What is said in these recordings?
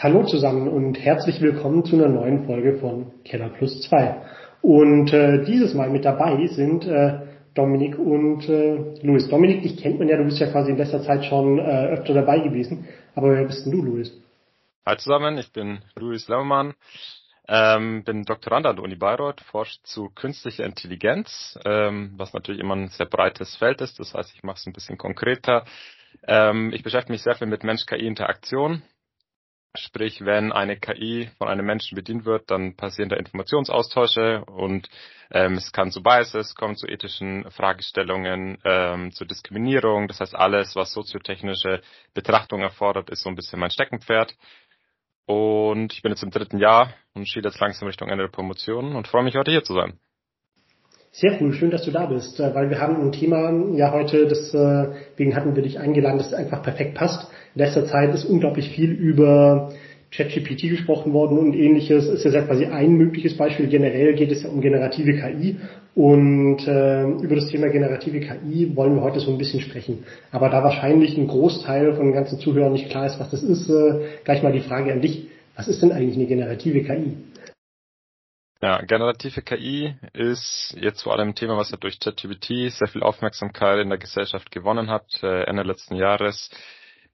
Hallo zusammen und herzlich willkommen zu einer neuen Folge von Keller Plus 2. Und äh, dieses Mal mit dabei sind äh, Dominik und äh, Luis. Dominik, dich kennt man ja, du bist ja quasi in letzter Zeit schon äh, öfter dabei gewesen. Aber wer bist denn du, Luis? Hi zusammen, ich bin Luis Lemmermann, ähm, bin Doktorand an der Uni Bayreuth, forsche zu künstlicher Intelligenz, ähm, was natürlich immer ein sehr breites Feld ist. Das heißt, ich mache es ein bisschen konkreter. Ähm, ich beschäftige mich sehr viel mit Mensch-KI-Interaktion Sprich, wenn eine KI von einem Menschen bedient wird, dann passieren da Informationsaustausche und ähm, es kann zu Biases kommen, zu ethischen Fragestellungen, ähm, zu Diskriminierung. Das heißt, alles, was soziotechnische Betrachtung erfordert, ist so ein bisschen mein Steckenpferd. Und ich bin jetzt im dritten Jahr und schiebe jetzt langsam Richtung Ende der Promotion und freue mich heute hier zu sein. Sehr cool, schön, dass du da bist, äh, weil wir haben ein Thema ja heute, deswegen äh, hatten wir dich eingeladen, das einfach perfekt passt. In letzter Zeit ist unglaublich viel über ChatGPT gesprochen worden und ähnliches. Ist ja quasi ein mögliches Beispiel. Generell geht es ja um generative KI und äh, über das Thema generative KI wollen wir heute so ein bisschen sprechen. Aber da wahrscheinlich ein Großteil von den ganzen Zuhörern nicht klar ist, was das ist, äh, gleich mal die Frage an dich. Was ist denn eigentlich eine generative KI? Ja, generative KI ist jetzt vor allem ein Thema, was ja durch ChatGPT sehr viel Aufmerksamkeit in der Gesellschaft gewonnen hat. Äh, Ende letzten Jahres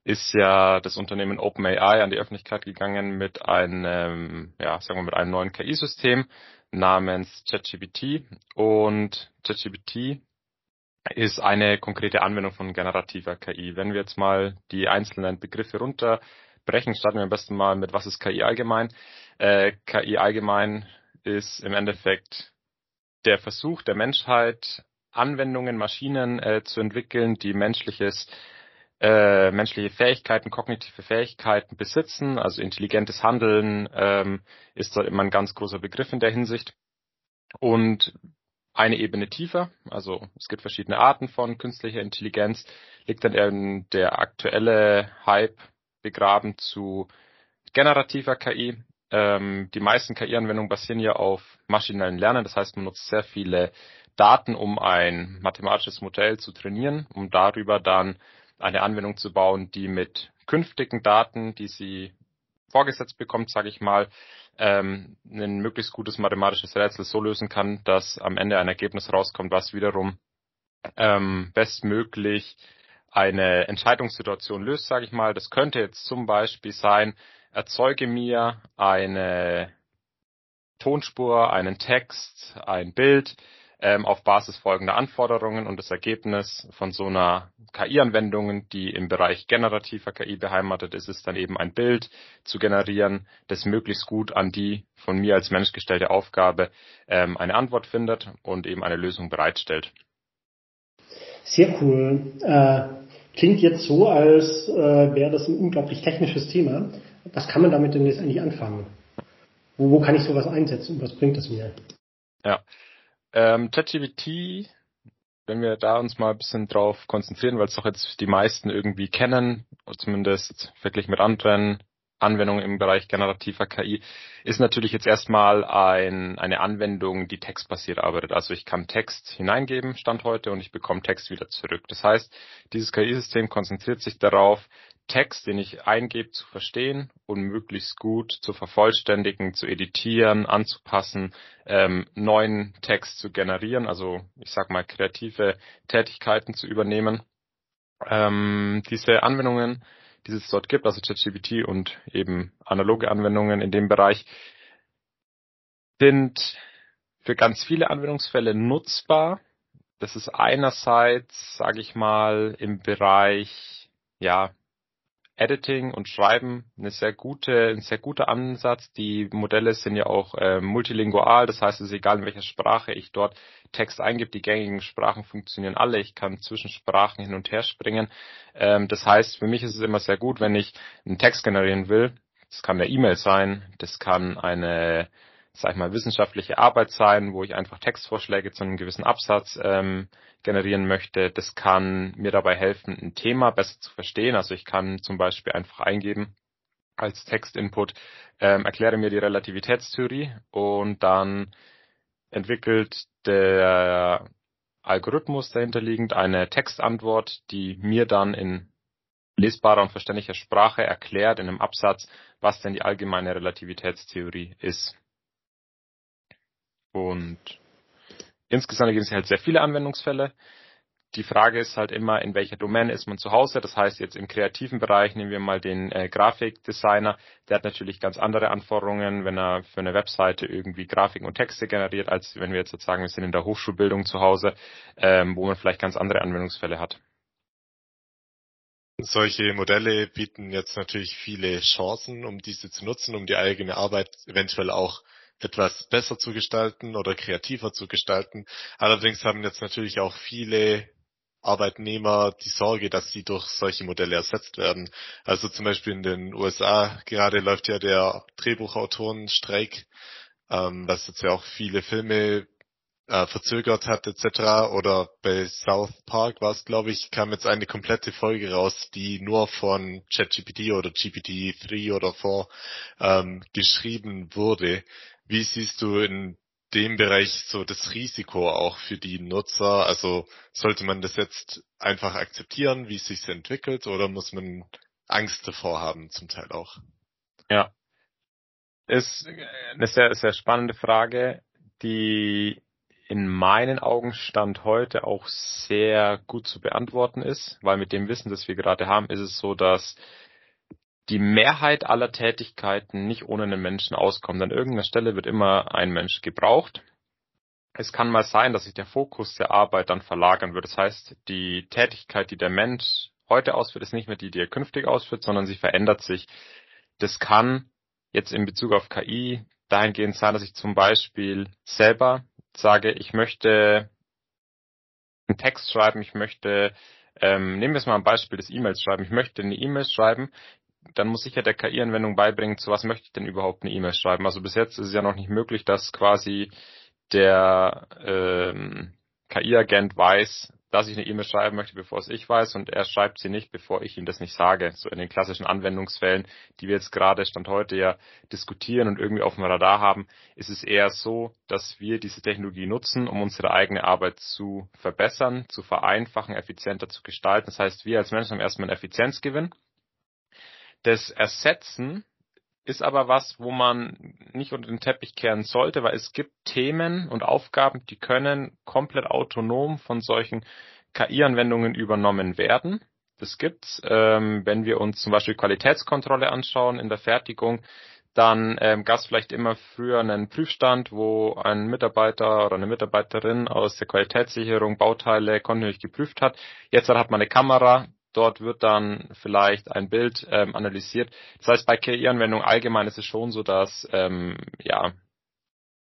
ist ja das Unternehmen OpenAI an die Öffentlichkeit gegangen mit einem, ja, sagen wir mit einem neuen KI-System namens ChatGPT und ChatGPT ist eine konkrete Anwendung von generativer KI. Wenn wir jetzt mal die einzelnen Begriffe runterbrechen, starten wir am besten mal mit was ist KI allgemein. Äh, KI allgemein ist im Endeffekt der Versuch der Menschheit, Anwendungen, Maschinen äh, zu entwickeln, die menschliches, äh, menschliche Fähigkeiten, kognitive Fähigkeiten besitzen. Also intelligentes Handeln ähm, ist da immer ein ganz großer Begriff in der Hinsicht. Und eine Ebene tiefer, also es gibt verschiedene Arten von künstlicher Intelligenz, liegt dann eben der aktuelle Hype begraben zu generativer KI. Ähm, die meisten KI-Anwendungen basieren ja auf maschinellen Lernen. Das heißt, man nutzt sehr viele Daten, um ein mathematisches Modell zu trainieren, um darüber dann eine Anwendung zu bauen, die mit künftigen Daten, die sie vorgesetzt bekommt, sage ich mal, ähm, ein möglichst gutes mathematisches Rätsel so lösen kann, dass am Ende ein Ergebnis rauskommt, was wiederum ähm, bestmöglich eine Entscheidungssituation löst, sage ich mal. Das könnte jetzt zum Beispiel sein, erzeuge mir eine Tonspur, einen Text, ein Bild ähm, auf Basis folgender Anforderungen und das Ergebnis von so einer KI-Anwendung, die im Bereich generativer KI beheimatet ist, ist dann eben ein Bild zu generieren, das möglichst gut an die von mir als Mensch gestellte Aufgabe ähm, eine Antwort findet und eben eine Lösung bereitstellt. Sehr cool. Äh, klingt jetzt so, als äh, wäre das ein unglaublich technisches Thema was kann man damit denn jetzt eigentlich anfangen? Wo, wo kann ich sowas einsetzen und was bringt das mir? Ja. Ähm, ChatGPT, wenn wir da uns mal ein bisschen drauf konzentrieren, weil es doch jetzt die meisten irgendwie kennen, zumindest verglichen mit anderen Anwendung im Bereich generativer KI ist natürlich jetzt erstmal ein, eine Anwendung, die textbasiert arbeitet. Also ich kann Text hineingeben, Stand heute, und ich bekomme Text wieder zurück. Das heißt, dieses KI-System konzentriert sich darauf, Text, den ich eingebe, zu verstehen und möglichst gut zu vervollständigen, zu editieren, anzupassen, ähm, neuen Text zu generieren, also ich sag mal kreative Tätigkeiten zu übernehmen. Ähm, diese Anwendungen die es dort gibt, also ChatGPT und eben analoge Anwendungen in dem Bereich, sind für ganz viele Anwendungsfälle nutzbar. Das ist einerseits, sage ich mal, im Bereich ja Editing und Schreiben eine sehr gute, ein sehr guter Ansatz. Die Modelle sind ja auch äh, multilingual, das heißt, es ist egal, in welcher Sprache ich dort Text eingebe. Die gängigen Sprachen funktionieren alle. Ich kann zwischen Sprachen hin und her springen. Ähm, das heißt, für mich ist es immer sehr gut, wenn ich einen Text generieren will. Das kann eine E-Mail sein, das kann eine sag ich mal, wissenschaftliche Arbeit sein, wo ich einfach Textvorschläge zu einem gewissen Absatz ähm, generieren möchte. Das kann mir dabei helfen, ein Thema besser zu verstehen. Also ich kann zum Beispiel einfach eingeben als Textinput, ähm, erkläre mir die Relativitätstheorie und dann entwickelt der Algorithmus dahinterliegend eine Textantwort, die mir dann in lesbarer und verständlicher Sprache erklärt in einem Absatz, was denn die allgemeine Relativitätstheorie ist. Und insgesamt gibt es halt sehr viele Anwendungsfälle. Die Frage ist halt immer, in welcher Domäne ist man zu Hause. Das heißt, jetzt im kreativen Bereich nehmen wir mal den äh, Grafikdesigner. Der hat natürlich ganz andere Anforderungen, wenn er für eine Webseite irgendwie Grafiken und Texte generiert, als wenn wir jetzt sagen, wir sind in der Hochschulbildung zu Hause, ähm, wo man vielleicht ganz andere Anwendungsfälle hat. Solche Modelle bieten jetzt natürlich viele Chancen, um diese zu nutzen, um die eigene Arbeit eventuell auch etwas besser zu gestalten oder kreativer zu gestalten. Allerdings haben jetzt natürlich auch viele Arbeitnehmer die Sorge, dass sie durch solche Modelle ersetzt werden. Also zum Beispiel in den USA gerade läuft ja der Drehbuchautorenstreik, ähm, was jetzt ja auch viele Filme äh, verzögert hat etc. Oder bei South Park war es, glaube ich, kam jetzt eine komplette Folge raus, die nur von ChatGPT oder GPT-3 oder 4 ähm, geschrieben wurde. Wie siehst du in dem Bereich so das Risiko auch für die Nutzer? Also sollte man das jetzt einfach akzeptieren, wie es sich entwickelt, oder muss man Angst davor haben, zum Teil auch? Ja. Ist eine sehr, sehr spannende Frage, die in meinen Augen Stand heute auch sehr gut zu beantworten ist, weil mit dem Wissen, das wir gerade haben, ist es so, dass die Mehrheit aller Tätigkeiten nicht ohne einen Menschen auskommt. An irgendeiner Stelle wird immer ein Mensch gebraucht. Es kann mal sein, dass sich der Fokus der Arbeit dann verlagern wird. Das heißt, die Tätigkeit, die der Mensch heute ausführt, ist nicht mehr die, die er künftig ausführt, sondern sie verändert sich. Das kann jetzt in Bezug auf KI dahingehend sein, dass ich zum Beispiel selber sage, ich möchte einen Text schreiben, ich möchte, ähm, nehmen wir es mal ein Beispiel des E-Mails schreiben, ich möchte eine E-Mail schreiben, dann muss ich ja der KI-Anwendung beibringen, zu was möchte ich denn überhaupt eine E-Mail schreiben. Also bis jetzt ist es ja noch nicht möglich, dass quasi der ähm, KI-Agent weiß, dass ich eine E-Mail schreiben möchte, bevor es ich weiß, und er schreibt sie nicht, bevor ich ihm das nicht sage. So in den klassischen Anwendungsfällen, die wir jetzt gerade Stand heute ja diskutieren und irgendwie auf dem Radar haben, ist es eher so, dass wir diese Technologie nutzen, um unsere eigene Arbeit zu verbessern, zu vereinfachen, effizienter zu gestalten. Das heißt, wir als Menschen haben erstmal einen Effizienzgewinn das Ersetzen ist aber was, wo man nicht unter den Teppich kehren sollte, weil es gibt Themen und Aufgaben, die können komplett autonom von solchen KI-Anwendungen übernommen werden. Das gibt's. Ähm, wenn wir uns zum Beispiel Qualitätskontrolle anschauen in der Fertigung, dann ähm, gab es vielleicht immer früher einen Prüfstand, wo ein Mitarbeiter oder eine Mitarbeiterin aus der Qualitätssicherung Bauteile kontinuierlich geprüft hat. Jetzt hat man eine Kamera, Dort wird dann vielleicht ein Bild ähm, analysiert. Das heißt, bei KI-Anwendungen allgemein ist es schon so, dass ähm, ja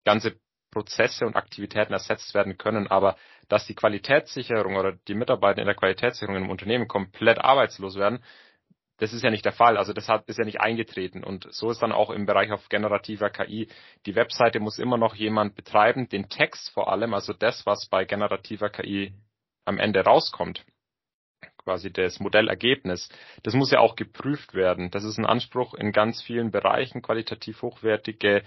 ganze Prozesse und Aktivitäten ersetzt werden können, aber dass die Qualitätssicherung oder die Mitarbeiter in der Qualitätssicherung im Unternehmen komplett arbeitslos werden, das ist ja nicht der Fall. Also das hat, ist ja nicht eingetreten. Und so ist dann auch im Bereich auf generativer KI. Die Webseite muss immer noch jemand betreiben, den Text vor allem, also das, was bei generativer KI am Ende rauskommt quasi das Modellergebnis, das muss ja auch geprüft werden. Das ist ein Anspruch in ganz vielen Bereichen. Qualitativ hochwertige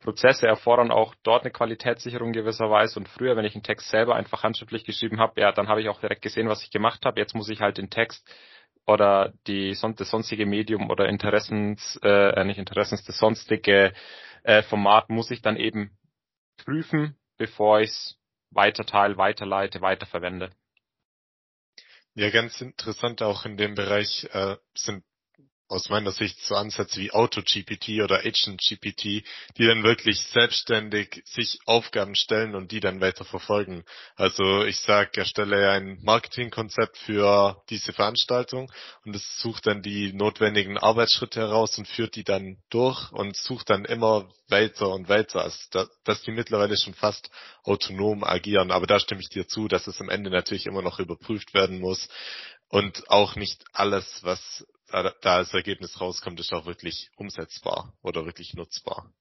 Prozesse erfordern auch dort eine Qualitätssicherung gewisserweise. Und früher, wenn ich einen Text selber einfach handschriftlich geschrieben habe, ja, dann habe ich auch direkt gesehen, was ich gemacht habe. Jetzt muss ich halt den Text oder die das sonstige Medium oder Interessens, äh, nicht Interessens, das sonstige äh, Format muss ich dann eben prüfen, bevor ich es weiterteile, weiterleite, weiterverwende. Ja, ganz interessant auch in dem Bereich äh, sind aus meiner Sicht so Ansätze wie AutoGPT oder AgentGPT, die dann wirklich selbstständig sich Aufgaben stellen und die dann weiter verfolgen. Also ich sage, erstelle ein Marketingkonzept für diese Veranstaltung und es sucht dann die notwendigen Arbeitsschritte heraus und führt die dann durch und sucht dann immer weiter und weiter. Also da, dass die mittlerweile schon fast autonom agieren. Aber da stimme ich dir zu, dass es am Ende natürlich immer noch überprüft werden muss und auch nicht alles, was da, da als Ergebnis rauskommt, ist auch wirklich umsetzbar oder wirklich nutzbar.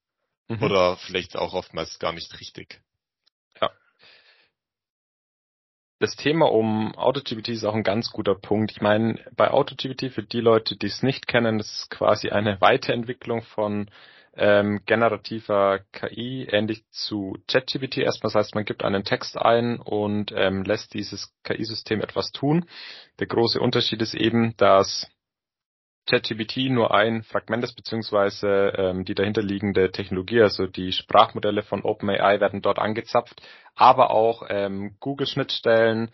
Mhm. Oder vielleicht auch oftmals gar nicht richtig. Ja. Das Thema um AutoGPT ist auch ein ganz guter Punkt. Ich meine, bei AutoGPT, für die Leute, die es nicht kennen, das ist quasi eine Weiterentwicklung von ähm, generativer KI, ähnlich zu ChatGPT erstmal. Das heißt, man gibt einen Text ein und ähm, lässt dieses KI-System etwas tun. Der große Unterschied ist eben, dass ChatGPT nur ein Fragment ist, beziehungsweise ähm, die dahinterliegende Technologie, also die Sprachmodelle von OpenAI werden dort angezapft, aber auch ähm, Google-Schnittstellen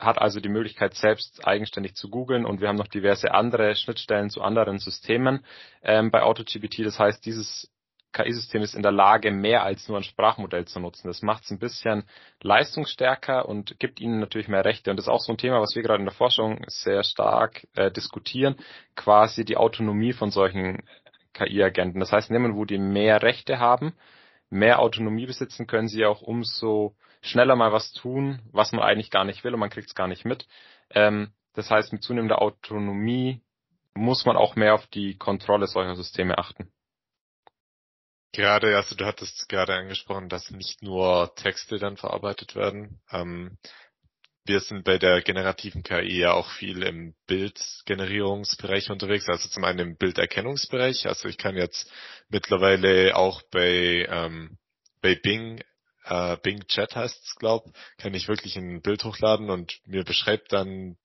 hat also die Möglichkeit, selbst eigenständig zu googeln und wir haben noch diverse andere Schnittstellen zu anderen Systemen ähm, bei AutoGPT. Das heißt, dieses KI-System ist in der Lage, mehr als nur ein Sprachmodell zu nutzen. Das macht es ein bisschen leistungsstärker und gibt ihnen natürlich mehr Rechte. Und das ist auch so ein Thema, was wir gerade in der Forschung sehr stark äh, diskutieren, quasi die Autonomie von solchen KI-Agenten. Das heißt, nehmen, wo die mehr Rechte haben, mehr Autonomie besitzen, können sie auch umso schneller mal was tun, was man eigentlich gar nicht will und man kriegt es gar nicht mit. Ähm, das heißt, mit zunehmender Autonomie muss man auch mehr auf die Kontrolle solcher Systeme achten. Gerade, also du hattest gerade angesprochen, dass nicht nur Texte dann verarbeitet werden. Ähm, wir sind bei der generativen KI ja auch viel im Bildgenerierungsbereich unterwegs, also zum einen im Bilderkennungsbereich. Also ich kann jetzt mittlerweile auch bei, ähm, bei Bing, äh, Bing Chat heißt es, glaub, kann ich wirklich ein Bild hochladen und mir beschreibt dann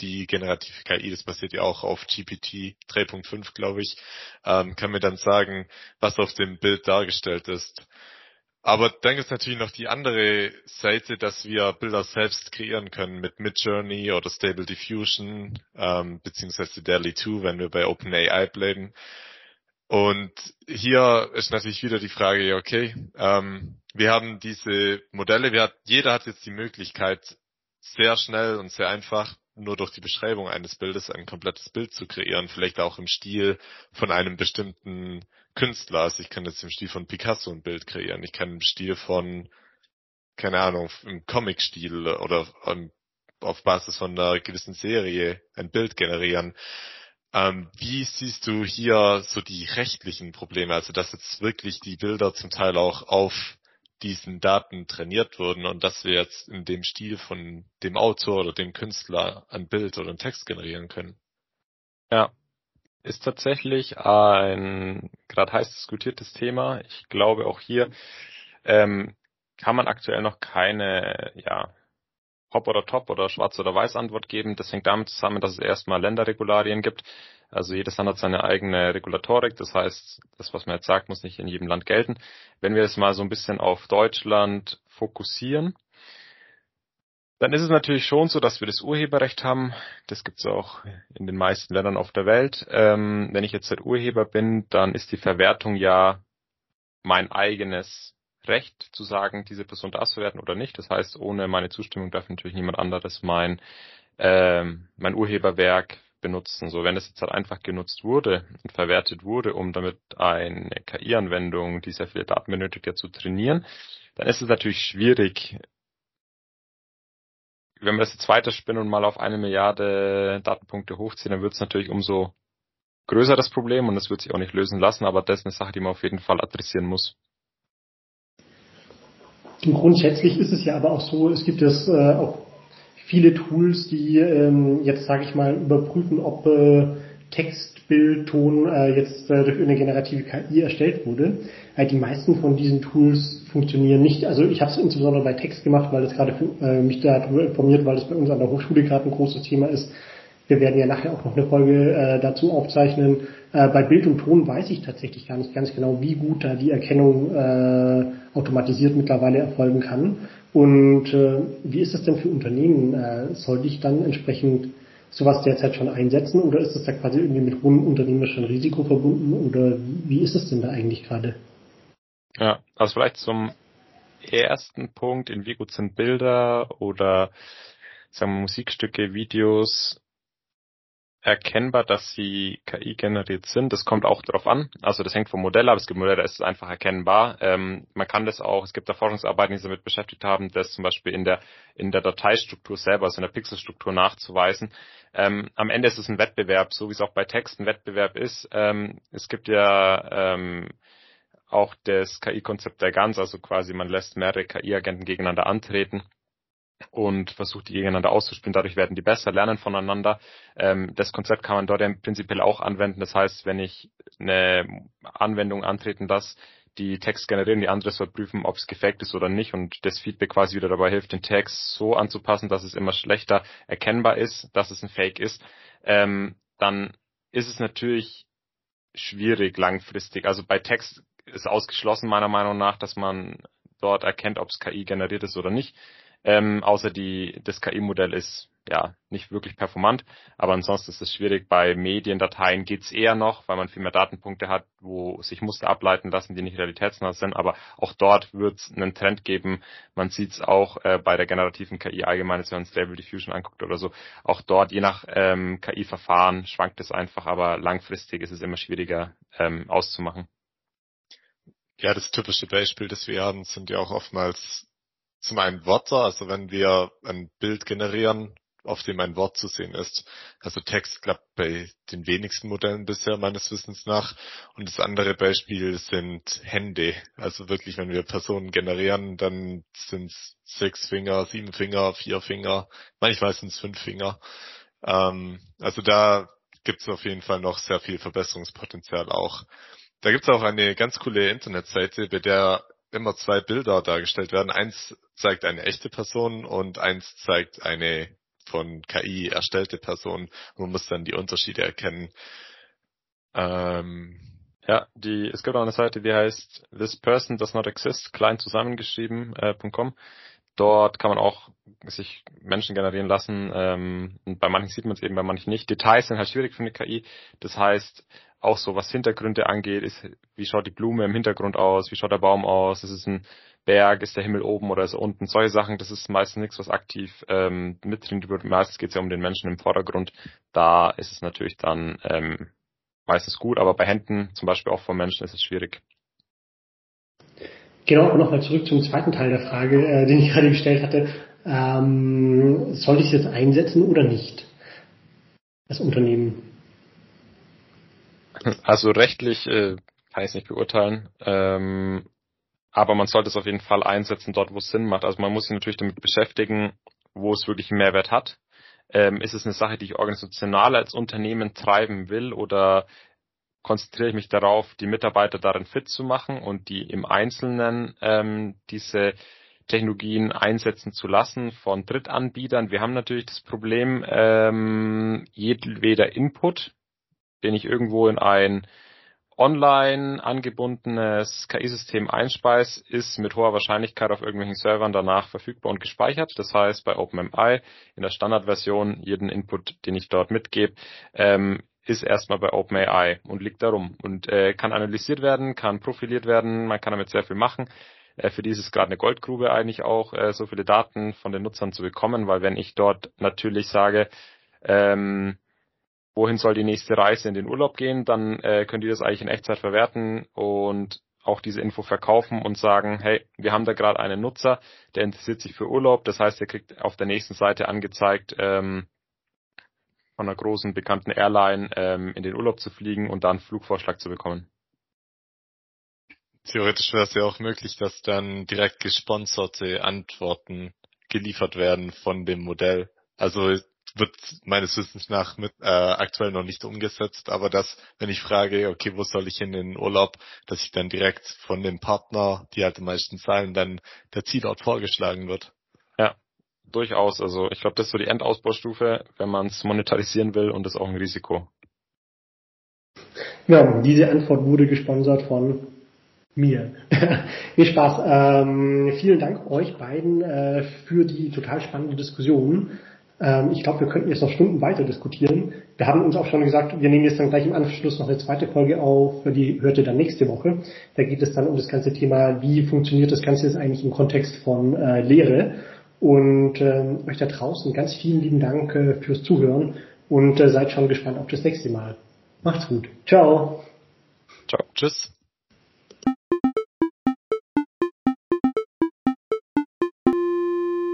die generative KI, das basiert ja auch auf GPT 3.5, glaube ich, ähm, kann mir dann sagen, was auf dem Bild dargestellt ist. Aber dann es natürlich noch die andere Seite, dass wir Bilder selbst kreieren können mit Midjourney oder Stable Diffusion, ähm, beziehungsweise DALI 2, wenn wir bei OpenAI bleiben. Und hier ist natürlich wieder die Frage, okay, ähm, wir haben diese Modelle, wir hat, jeder hat jetzt die Möglichkeit, sehr schnell und sehr einfach nur durch die Beschreibung eines Bildes ein komplettes Bild zu kreieren, vielleicht auch im Stil von einem bestimmten Künstler. Also ich kann jetzt im Stil von Picasso ein Bild kreieren. Ich kann im Stil von, keine Ahnung, im Comic-Stil oder auf Basis von einer gewissen Serie ein Bild generieren. Ähm, wie siehst du hier so die rechtlichen Probleme? Also dass jetzt wirklich die Bilder zum Teil auch auf diesen Daten trainiert wurden und dass wir jetzt in dem Stil von dem Autor oder dem Künstler ein Bild oder einen Text generieren können. Ja, ist tatsächlich ein gerade heiß diskutiertes Thema. Ich glaube auch hier ähm, kann man aktuell noch keine ja, Hop oder Top oder Schwarz oder Weiß Antwort geben. Das hängt damit zusammen, dass es erstmal Länderregularien gibt. Also jedes Land hat seine eigene Regulatorik. Das heißt, das, was man jetzt sagt, muss nicht in jedem Land gelten. Wenn wir es mal so ein bisschen auf Deutschland fokussieren, dann ist es natürlich schon so, dass wir das Urheberrecht haben. Das gibt es auch in den meisten Ländern auf der Welt. Ähm, wenn ich jetzt der Urheber bin, dann ist die Verwertung ja mein eigenes Recht zu sagen, diese Person darf verwerten oder nicht. Das heißt, ohne meine Zustimmung darf natürlich niemand anderes mein, ähm, mein Urheberwerk benutzen. So, wenn es jetzt halt einfach genutzt wurde und verwertet wurde, um damit eine KI-Anwendung, die sehr viele Daten benötigt, ja zu trainieren, dann ist es natürlich schwierig. Wenn wir das jetzt weiterspinnen und mal auf eine Milliarde Datenpunkte hochziehen, dann wird es natürlich umso größer das Problem und es wird sich auch nicht lösen lassen, aber das ist eine Sache, die man auf jeden Fall adressieren muss. Grundsätzlich ist es ja aber auch so, es gibt es äh, auch viele Tools, die ähm, jetzt, sage ich mal, überprüfen, ob äh, Text, Bild, Ton äh, jetzt äh, durch eine generative KI erstellt wurde. Äh, die meisten von diesen Tools funktionieren nicht. Also ich habe es insbesondere bei Text gemacht, weil es gerade äh, mich darüber informiert, weil es bei uns an der Hochschule gerade ein großes Thema ist. Wir werden ja nachher auch noch eine Folge äh, dazu aufzeichnen. Äh, bei Bild und Ton weiß ich tatsächlich gar nicht ganz genau, wie gut da die Erkennung äh, automatisiert mittlerweile erfolgen kann. Und äh, wie ist es denn für Unternehmen? Äh, sollte ich dann entsprechend sowas derzeit schon einsetzen oder ist es da quasi irgendwie mit hohem unternehmerischen Risiko verbunden oder wie ist es denn da eigentlich gerade? Ja, also vielleicht zum ersten Punkt, in wie gut sind Bilder oder sagen wir Musikstücke, Videos erkennbar, dass sie KI generiert sind. Das kommt auch darauf an. Also das hängt vom Modell ab. Es gibt Modelle, da ist es einfach erkennbar. Ähm, man kann das auch, es gibt da Forschungsarbeiten, die sich damit beschäftigt haben, das zum Beispiel in der, in der Dateistruktur selber, also in der Pixelstruktur nachzuweisen. Ähm, am Ende ist es ein Wettbewerb, so wie es auch bei Text ein Wettbewerb ist. Ähm, es gibt ja ähm, auch das KI-Konzept der GANS, also quasi man lässt mehrere KI-Agenten gegeneinander antreten und versucht die gegeneinander auszuspielen. Dadurch werden die besser, lernen voneinander. Ähm, das Konzept kann man dort ja prinzipiell auch anwenden. Das heißt, wenn ich eine Anwendung antreten lasse, die Text generieren, die andere soll prüfen, ob es gefaked ist oder nicht und das Feedback quasi wieder dabei hilft, den Text so anzupassen, dass es immer schlechter erkennbar ist, dass es ein Fake ist, ähm, dann ist es natürlich schwierig langfristig. Also bei Text ist ausgeschlossen meiner Meinung nach, dass man dort erkennt, ob es KI generiert ist oder nicht. Ähm, außer die, das KI-Modell ist ja nicht wirklich performant, aber ansonsten ist es schwierig. Bei Mediendateien geht's eher noch, weil man viel mehr Datenpunkte hat, wo sich Muster ableiten lassen, die nicht realitätsnah sind. Aber auch dort wird es einen Trend geben. Man sieht es auch äh, bei der generativen KI allgemein, wenn man Stable Diffusion anguckt oder so. Auch dort, je nach ähm, KI-Verfahren, schwankt es einfach, aber langfristig ist es immer schwieriger ähm, auszumachen. Ja, das typische Beispiel, das wir haben, sind ja auch oftmals zum einen Wörter, also wenn wir ein Bild generieren, auf dem ein Wort zu sehen ist. Also Text klappt bei den wenigsten Modellen bisher meines Wissens nach. Und das andere Beispiel sind Hände. Also wirklich, wenn wir Personen generieren, dann sind es sechs Finger, sieben Finger, vier Finger, manchmal sind es fünf Finger. Ähm, also da gibt es auf jeden Fall noch sehr viel Verbesserungspotenzial auch. Da gibt es auch eine ganz coole Internetseite, bei der immer zwei Bilder dargestellt werden. Eins zeigt eine echte Person und eins zeigt eine von KI erstellte Person. Man muss dann die Unterschiede erkennen. Ähm, ja, die, es gibt auch eine Seite, die heißt This Person Does Not Exist, klein zusammengeschrieben.com. Äh, Dort kann man auch sich Menschen generieren lassen. Ähm, und bei manchen sieht man es eben, bei manchen nicht. Details sind halt schwierig für eine KI. Das heißt, auch so was Hintergründe angeht, ist, wie schaut die Blume im Hintergrund aus, wie schaut der Baum aus, ist es ein Berg, ist der Himmel oben oder ist er unten, solche Sachen, das ist meistens nichts, was aktiv ähm, mitdringt wird. Meistens geht es ja um den Menschen im Vordergrund. Da ist es natürlich dann ähm, meistens gut, aber bei Händen, zum Beispiel auch von Menschen, ist es schwierig. Genau, und nochmal zurück zum zweiten Teil der Frage, äh, den ich gerade gestellt hatte. Ähm, soll ich es jetzt einsetzen oder nicht? Das Unternehmen. Also rechtlich äh, kann ich es nicht beurteilen. Ähm, aber man sollte es auf jeden Fall einsetzen dort, wo es Sinn macht. Also man muss sich natürlich damit beschäftigen, wo es wirklich einen Mehrwert hat. Ähm, ist es eine Sache, die ich organisational als Unternehmen treiben will oder konzentriere ich mich darauf, die Mitarbeiter darin fit zu machen und die im Einzelnen ähm, diese Technologien einsetzen zu lassen von Drittanbietern. Wir haben natürlich das Problem, ähm, jedweder Input, den ich irgendwo in ein online angebundenes KI-System einspeise, ist mit hoher Wahrscheinlichkeit auf irgendwelchen Servern danach verfügbar und gespeichert. Das heißt, bei OpenMI in der Standardversion jeden Input, den ich dort mitgebe, ähm, ist erstmal bei OpenAI und liegt darum und äh, kann analysiert werden, kann profiliert werden, man kann damit sehr viel machen. Äh, für die ist es gerade eine Goldgrube eigentlich auch, äh, so viele Daten von den Nutzern zu bekommen, weil wenn ich dort natürlich sage, ähm, wohin soll die nächste Reise in den Urlaub gehen, dann äh, können die das eigentlich in Echtzeit verwerten und auch diese Info verkaufen und sagen, hey, wir haben da gerade einen Nutzer, der interessiert sich für Urlaub, das heißt, er kriegt auf der nächsten Seite angezeigt, ähm, von einer großen bekannten Airline ähm, in den Urlaub zu fliegen und dann Flugvorschlag zu bekommen. Theoretisch wäre es ja auch möglich, dass dann direkt gesponserte Antworten geliefert werden von dem Modell. Also wird meines Wissens nach mit, äh, aktuell noch nicht umgesetzt, aber dass, wenn ich frage, okay, wo soll ich hin in den Urlaub, dass ich dann direkt von dem Partner, die halt am meisten zahlen, dann der Zielort vorgeschlagen wird. Ja, durchaus. Also ich glaube, das ist so die Endausbaustufe, wenn man es monetarisieren will und das ist auch ein Risiko. Ja, diese Antwort wurde gesponsert von mir. Viel Spaß. Ähm, vielen Dank euch beiden äh, für die total spannende Diskussion. Ähm, ich glaube, wir könnten jetzt noch Stunden weiter diskutieren. Wir haben uns auch schon gesagt, wir nehmen jetzt dann gleich im Anschluss noch eine zweite Folge auf, die hört ihr dann nächste Woche. Da geht es dann um das ganze Thema, wie funktioniert das Ganze jetzt eigentlich im Kontext von äh, Lehre. Und ähm, euch da draußen ganz vielen lieben Dank äh, fürs Zuhören und äh, seid schon gespannt auf das nächste Mal. Macht's gut. Ciao. Ciao. Tschüss.